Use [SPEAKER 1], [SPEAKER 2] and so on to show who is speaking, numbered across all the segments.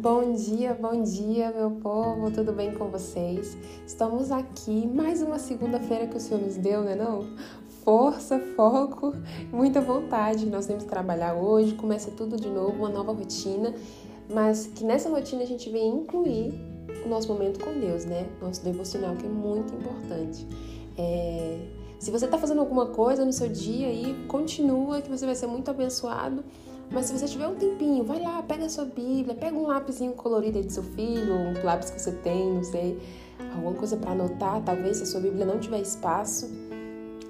[SPEAKER 1] Bom dia, bom dia, meu povo, tudo bem com vocês? Estamos aqui, mais uma segunda-feira que o Senhor nos deu, né não? Força, foco, muita vontade. Nós temos que trabalhar hoje, começa tudo de novo, uma nova rotina, mas que nessa rotina a gente vem incluir o nosso momento com Deus, né? Nosso devocional, que é muito importante. É... Se você está fazendo alguma coisa no seu dia aí, continua, que você vai ser muito abençoado. Mas se você tiver um tempinho, vai lá, pega a sua Bíblia, pega um lápisinho colorido do seu filho, um lápis que você tem, não sei, alguma coisa para anotar, talvez se a sua Bíblia não tiver espaço.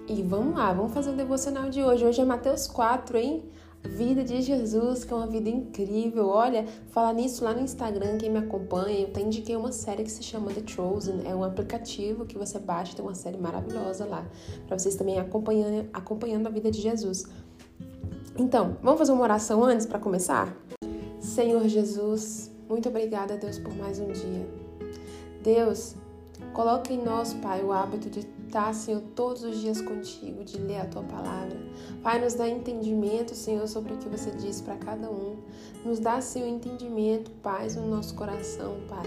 [SPEAKER 1] E vamos lá, vamos fazer o devocional de hoje. Hoje é Mateus 4, hein? Vida de Jesus, que é uma vida incrível. Olha, falar nisso lá no Instagram, quem me acompanha, eu até indiquei uma série que se chama The Chosen. É um aplicativo que você baixa, tem uma série maravilhosa lá, para vocês também acompanhando, acompanhando a vida de Jesus. Então, vamos fazer uma oração antes para começar? Senhor Jesus, muito obrigada, Deus, por mais um dia. Deus, coloque em nós, Pai, o hábito de estar, Senhor, todos os dias contigo, de ler a tua palavra. Pai, nos dá entendimento, Senhor, sobre o que você diz para cada um. Nos dá, Senhor, entendimento, paz no nosso coração, Pai.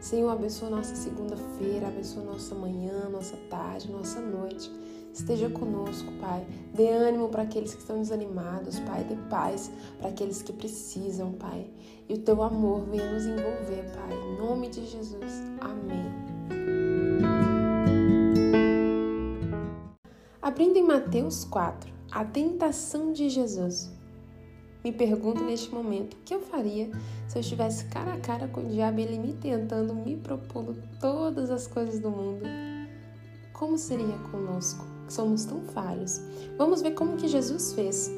[SPEAKER 1] Senhor, abençoa nossa segunda-feira, abençoa nossa manhã, nossa tarde, nossa noite. Esteja conosco, Pai. Dê ânimo para aqueles que estão desanimados, Pai. Dê paz para aqueles que precisam, Pai. E o teu amor venha nos envolver, Pai. Em nome de Jesus. Amém. Abrindo em Mateus 4, a tentação de Jesus. Me pergunto neste momento o que eu faria se eu estivesse cara a cara com o diabo e ele me tentando, me propondo todas as coisas do mundo. Como seria conosco? Somos tão falhos. Vamos ver como que Jesus fez.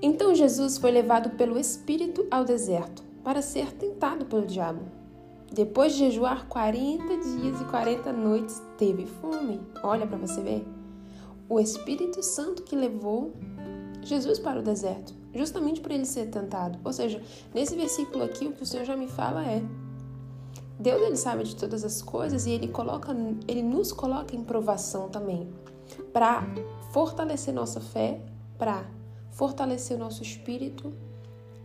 [SPEAKER 1] Então Jesus foi levado pelo Espírito ao deserto para ser tentado pelo diabo. Depois de jejuar 40 dias e 40 noites, teve fome. Olha para você ver. O Espírito Santo que levou Jesus para o deserto, justamente para ele ser tentado. Ou seja, nesse versículo aqui, o que o Senhor já me fala é: Deus ele sabe de todas as coisas e ele coloca, ele nos coloca em provação também, para fortalecer nossa fé, para fortalecer o nosso espírito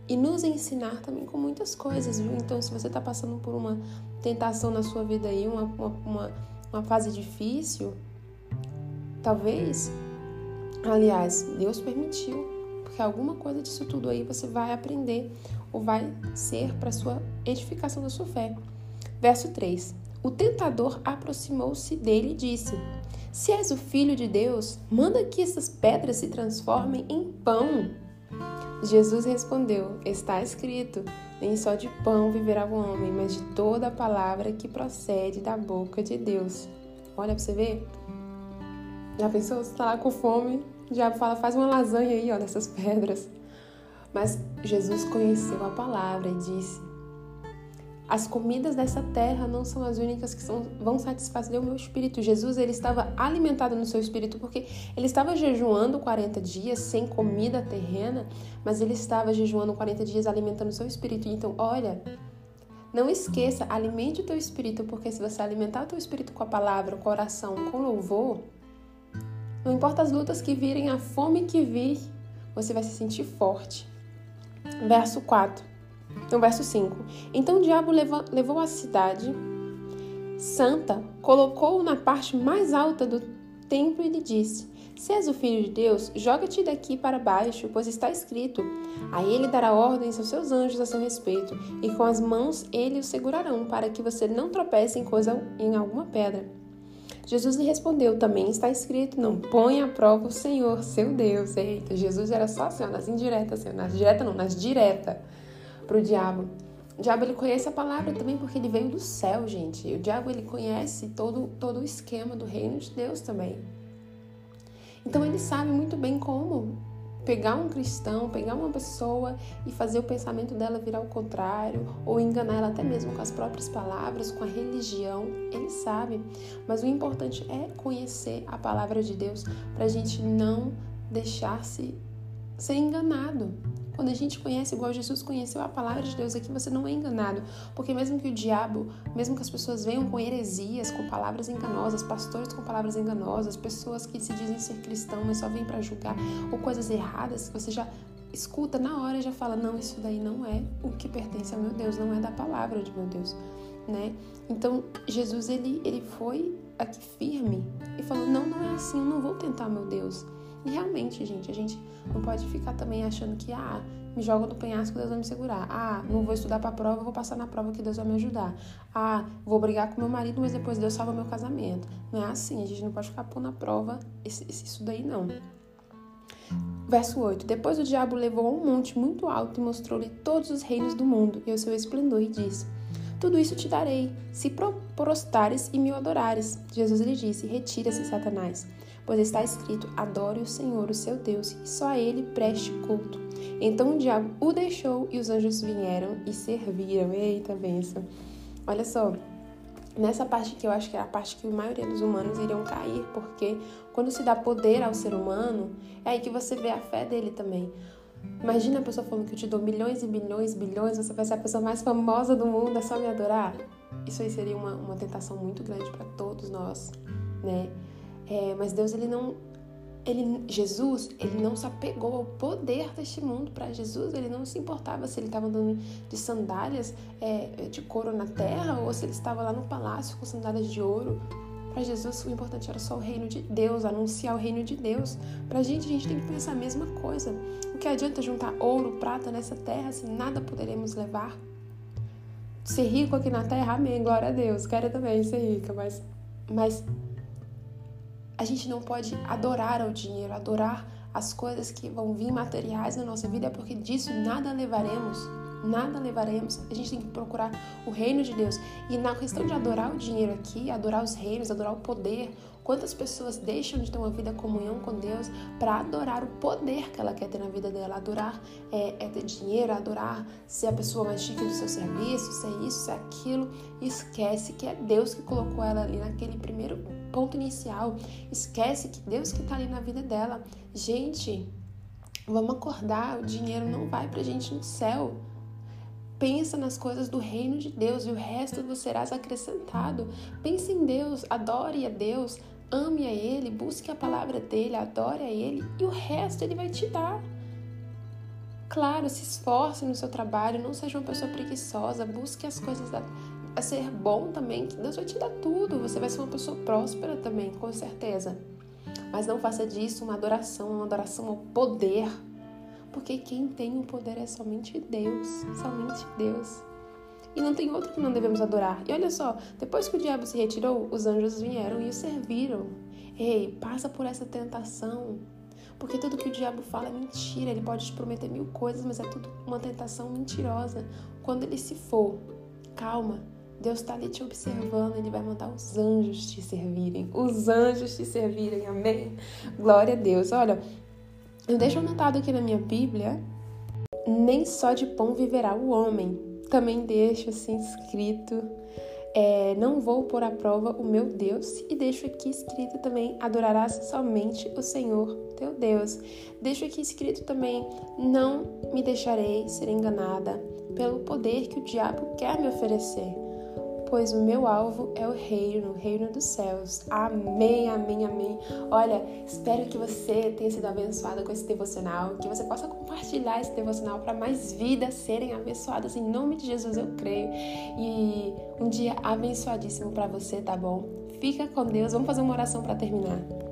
[SPEAKER 1] e nos ensinar também com muitas coisas, viu? Então, se você está passando por uma tentação na sua vida aí, uma, uma, uma fase difícil, talvez, aliás, Deus permitiu, porque alguma coisa disso tudo aí você vai aprender ou vai ser para sua edificação da sua fé. Verso 3: O tentador aproximou-se dele e disse: Se és o filho de Deus, manda que essas pedras se transformem em pão. Jesus respondeu: Está escrito: Nem só de pão viverá o homem, mas de toda a palavra que procede da boca de Deus. Olha para você ver. Já pensou? Você está lá com fome, já fala, faz uma lasanha aí, ó, dessas pedras. Mas Jesus conheceu a palavra e disse: as comidas dessa terra não são as únicas que são, vão satisfazer o meu espírito. Jesus ele estava alimentado no seu espírito porque ele estava jejuando 40 dias sem comida terrena, mas ele estava jejuando 40 dias alimentando o seu espírito. Então, olha, não esqueça, alimente o teu espírito, porque se você alimentar o teu espírito com a palavra, com a oração, com louvor, não importa as lutas que virem, a fome que vir, você vai se sentir forte. Verso 4. No verso 5: Então o diabo levou, a cidade santa, colocou-o na parte mais alta do templo e lhe disse: Se és o filho de Deus, joga-te daqui para baixo, pois está escrito: Aí ele dará ordens aos seus anjos a seu respeito, e com as mãos ele o segurarão, para que você não tropece em coisa em alguma pedra. Jesus lhe respondeu: Também está escrito: Não ponha à prova o Senhor, seu Deus. Eita, Jesus era só assim, ó, nas indiretas, assim, nas diretas não, nas diretas para o diabo. O diabo ele conhece a palavra também porque ele veio do céu, gente. O diabo ele conhece todo, todo o esquema do reino de Deus também. Então ele sabe muito bem como pegar um cristão, pegar uma pessoa e fazer o pensamento dela virar o contrário, ou enganar ela até mesmo com as próprias palavras, com a religião. Ele sabe. Mas o importante é conhecer a palavra de Deus para a gente não deixar-se ser enganado. Quando a gente conhece igual Jesus conheceu a palavra de Deus aqui, você não é enganado. Porque mesmo que o diabo, mesmo que as pessoas venham com heresias, com palavras enganosas, pastores com palavras enganosas, pessoas que se dizem ser cristãos, mas só vêm para julgar, ou coisas erradas, você já escuta na hora já fala: não, isso daí não é o que pertence ao meu Deus, não é da palavra de meu Deus, né? Então Jesus ele, ele foi aqui firme e falou: não, não é assim, eu não vou tentar meu Deus. E realmente, gente, a gente não pode ficar também achando que, ah, me joga no penhasco, Deus vai me segurar. Ah, não vou estudar para a prova, vou passar na prova que Deus vai me ajudar. Ah, vou brigar com meu marido, mas depois Deus salva meu casamento. Não é assim, a gente não pode ficar pondo na prova isso daí não. Verso 8: Depois o diabo levou a um monte muito alto e mostrou-lhe todos os reinos do mundo e o seu esplendor e disse: Tudo isso te darei, se prostares e me adorares. Jesus lhe disse: Retira-se, Satanás, pois está escrito: Adore o Senhor, o seu Deus, e só a ele preste culto. Então o diabo o deixou e os anjos vieram e serviram. Eita, benção. Olha só, nessa parte que eu acho que é a parte que a maioria dos humanos iriam cair, porque quando se dá poder ao ser humano, é aí que você vê a fé dele também. Imagina a pessoa falando que eu te dou milhões e bilhões, bilhões, você vai ser a pessoa mais famosa do mundo, é só me adorar? Isso aí seria uma, uma tentação muito grande para todos nós, né? É, mas Deus, ele não, ele, Jesus, ele não se apegou ao poder deste mundo. Para Jesus, ele não se importava se ele estava andando de sandálias é, de couro na terra ou se ele estava lá no palácio com sandálias de ouro. Para Jesus, o importante era só o reino de Deus, anunciar o reino de Deus. Para a gente, a gente tem que pensar a mesma coisa. O que adianta juntar ouro, prata nessa terra se nada poderemos levar? Ser rico aqui na terra, amém, glória a Deus. Quero também ser rica, mas, mas a gente não pode adorar ao dinheiro, adorar as coisas que vão vir materiais na nossa vida, porque disso nada levaremos. Nada levaremos. A gente tem que procurar o reino de Deus. E na questão de adorar o dinheiro aqui, adorar os reinos, adorar o poder, Quantas pessoas deixam de ter uma vida comunhão com Deus para adorar o poder que ela quer ter na vida dela? Adorar é, é ter dinheiro, adorar ser a pessoa mais chique do seu serviço, ser isso, ser aquilo. Esquece que é Deus que colocou ela ali naquele primeiro ponto inicial. Esquece que Deus que está ali na vida dela. Gente, vamos acordar. O dinheiro não vai pra gente no céu. Pensa nas coisas do reino de Deus e o resto você serás acrescentado. Pense em Deus, adore a Deus, ame a Ele, busque a palavra dele, adore a Ele e o resto Ele vai te dar. Claro, se esforce no seu trabalho, não seja uma pessoa preguiçosa, busque as coisas da, a ser bom também, que Deus vai te dar tudo. Você vai ser uma pessoa próspera também, com certeza. Mas não faça disso uma adoração, uma adoração ao poder. Porque quem tem o poder é somente Deus, somente Deus. E não tem outro que não devemos adorar. E olha só, depois que o diabo se retirou, os anjos vieram e o serviram. Ei, passa por essa tentação. Porque tudo que o diabo fala é mentira. Ele pode te prometer mil coisas, mas é tudo uma tentação mentirosa. Quando ele se for, calma. Deus está ali te observando, Ele vai mandar os anjos te servirem. Os anjos te servirem, amém? Glória a Deus. Olha, eu deixo anotado aqui na minha Bíblia: nem só de pão viverá o homem, também deixo assim escrito: é, Não vou pôr à prova o meu Deus, e deixo aqui escrito também: Adorarás somente o Senhor teu Deus. Deixo aqui escrito também: Não me deixarei ser enganada pelo poder que o diabo quer me oferecer pois o meu alvo é o reino, o reino dos céus. Amém, amém, amém. Olha, espero que você tenha sido abençoada com esse devocional, que você possa compartilhar esse devocional para mais vidas serem abençoadas. Em nome de Jesus eu creio. E um dia abençoadíssimo para você, tá bom? Fica com Deus. Vamos fazer uma oração para terminar.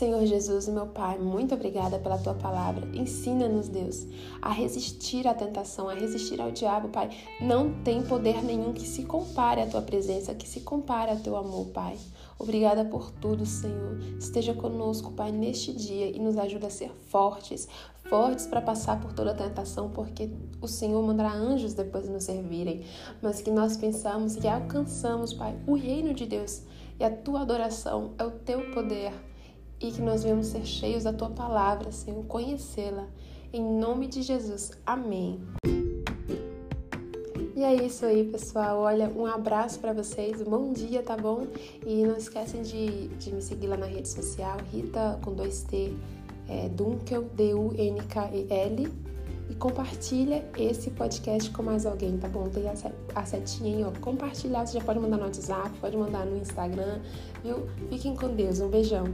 [SPEAKER 1] Senhor Jesus, meu Pai, muito obrigada pela tua palavra. Ensina-nos, Deus, a resistir à tentação, a resistir ao diabo, Pai. Não tem poder nenhum que se compare à tua presença, que se compare ao teu amor, Pai. Obrigada por tudo, Senhor. Esteja conosco, Pai, neste dia e nos ajuda a ser fortes, fortes para passar por toda a tentação, porque o Senhor mandará anjos depois de nos servirem, mas que nós pensamos que alcançamos, Pai, o reino de Deus e a tua adoração é o teu poder e que nós venhamos ser cheios da tua palavra, Senhor, conhecê-la. Em nome de Jesus. Amém. E é isso aí, pessoal. Olha, um abraço para vocês, bom dia, tá bom? E não esquecem de, de me seguir lá na rede social, Rita com dois T, é, Dunkel, D-U-N-K-E-L. E compartilha esse podcast com mais alguém, tá bom? Tem a setinha aí, ó. Compartilhar, você já pode mandar no WhatsApp, pode mandar no Instagram, viu? Fiquem com Deus. Um beijão.